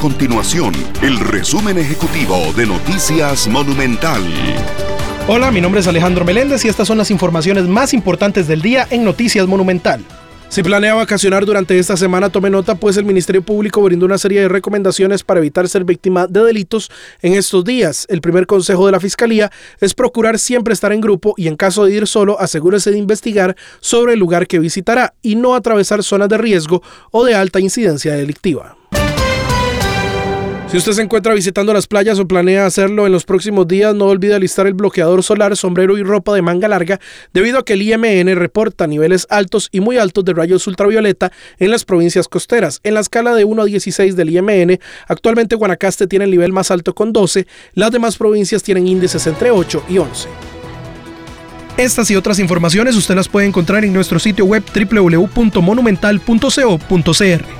continuación el resumen ejecutivo de Noticias Monumental. Hola, mi nombre es Alejandro Meléndez y estas son las informaciones más importantes del día en Noticias Monumental. Si planea vacacionar durante esta semana, tome nota, pues el Ministerio Público brindó una serie de recomendaciones para evitar ser víctima de delitos en estos días. El primer consejo de la Fiscalía es procurar siempre estar en grupo y en caso de ir solo, asegúrese de investigar sobre el lugar que visitará y no atravesar zonas de riesgo o de alta incidencia delictiva. Si usted se encuentra visitando las playas o planea hacerlo en los próximos días, no olvide alistar el bloqueador solar, sombrero y ropa de manga larga, debido a que el IMN reporta niveles altos y muy altos de rayos ultravioleta en las provincias costeras. En la escala de 1 a 16 del IMN, actualmente Guanacaste tiene el nivel más alto con 12, las demás provincias tienen índices entre 8 y 11. Estas y otras informaciones usted las puede encontrar en nuestro sitio web www.monumental.co.cr.